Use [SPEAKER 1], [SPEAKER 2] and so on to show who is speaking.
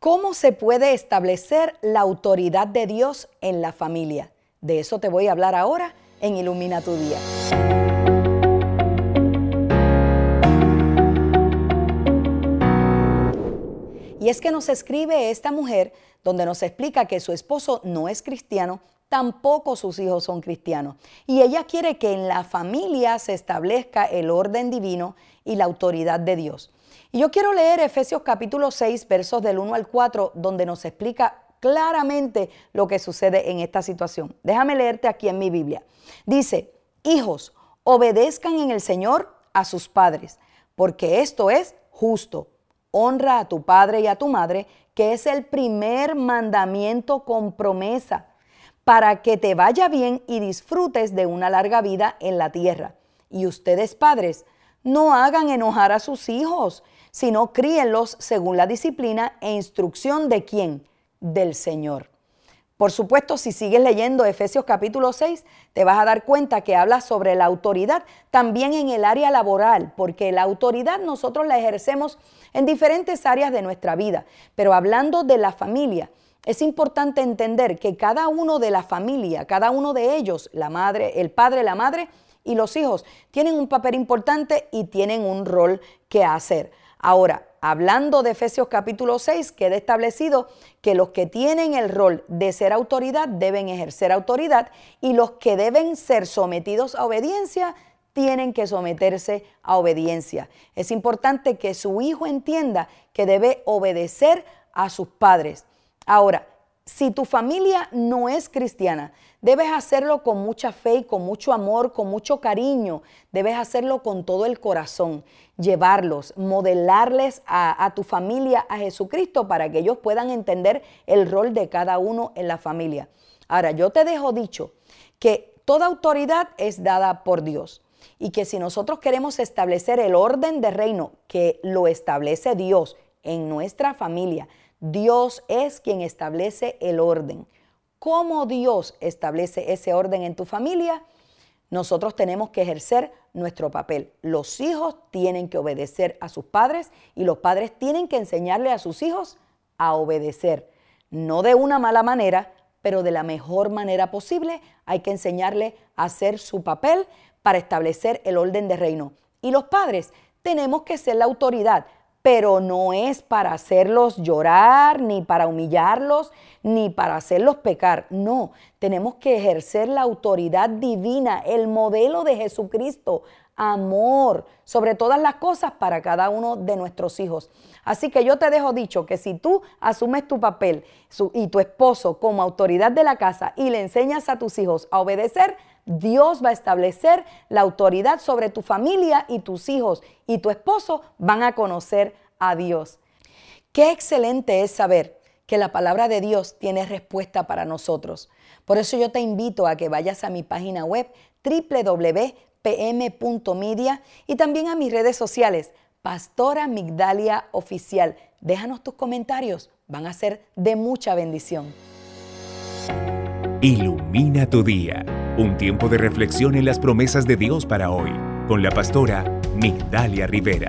[SPEAKER 1] ¿Cómo se puede establecer la autoridad de Dios en la familia? De eso te voy a hablar ahora en Ilumina tu Día. Y es que nos escribe esta mujer donde nos explica que su esposo no es cristiano, tampoco sus hijos son cristianos. Y ella quiere que en la familia se establezca el orden divino y la autoridad de Dios. Y yo quiero leer Efesios capítulo 6, versos del 1 al 4, donde nos explica claramente lo que sucede en esta situación. Déjame leerte aquí en mi Biblia. Dice, hijos, obedezcan en el Señor a sus padres, porque esto es justo. Honra a tu padre y a tu madre, que es el primer mandamiento con promesa, para que te vaya bien y disfrutes de una larga vida en la tierra. Y ustedes padres, no hagan enojar a sus hijos, sino críenlos según la disciplina e instrucción de quién? Del Señor. Por supuesto, si sigues leyendo Efesios capítulo 6, te vas a dar cuenta que habla sobre la autoridad también en el área laboral, porque la autoridad nosotros la ejercemos en diferentes áreas de nuestra vida. Pero hablando de la familia, es importante entender que cada uno de la familia, cada uno de ellos, la madre, el padre, la madre y los hijos, tienen un papel importante y tienen un rol que hacer. Ahora, hablando de Efesios capítulo 6, queda establecido que los que tienen el rol de ser autoridad deben ejercer autoridad y los que deben ser sometidos a obediencia tienen que someterse a obediencia. Es importante que su hijo entienda que debe obedecer a sus padres. Ahora, si tu familia no es cristiana, debes hacerlo con mucha fe y con mucho amor, con mucho cariño. Debes hacerlo con todo el corazón, llevarlos, modelarles a, a, tu familia a Jesucristo para que ellos puedan entender el rol de cada uno en la familia. Ahora, yo te dejo dicho que toda autoridad es dada por Dios y que si nosotros queremos establecer el orden de reino que lo establece Dios en nuestra familia, Dios es quien establece el orden. ¿Cómo Dios establece ese orden en tu familia? Nosotros tenemos que ejercer nuestro papel. Los hijos tienen que obedecer a sus padres y los padres tienen que enseñarle a sus hijos a obedecer. No de una mala manera, pero de la mejor manera posible. Hay que enseñarle a hacer su papel para establecer el orden de reino. Y los padres tenemos que ser la autoridad pero no es para hacerlos llorar, ni para humillarlos, ni para hacerlos pecar. No, tenemos que ejercer la autoridad divina, el modelo de Jesucristo, amor sobre todas las cosas para cada uno de nuestros hijos. Así que yo te dejo dicho que si tú asumes tu papel y tu esposo como autoridad de la casa y le enseñas a tus hijos a obedecer, Dios va a establecer la autoridad sobre tu familia y tus hijos y tu esposo van a conocer a Dios. Qué excelente es saber que la palabra de Dios tiene respuesta para nosotros. Por eso yo te invito a que vayas a mi página web www.pm.media y también a mis redes sociales, Pastora Migdalia Oficial. Déjanos tus comentarios, van a ser de mucha bendición.
[SPEAKER 2] Ilumina tu día un tiempo de reflexión en las promesas de Dios para hoy, con la pastora Migdalia Rivera.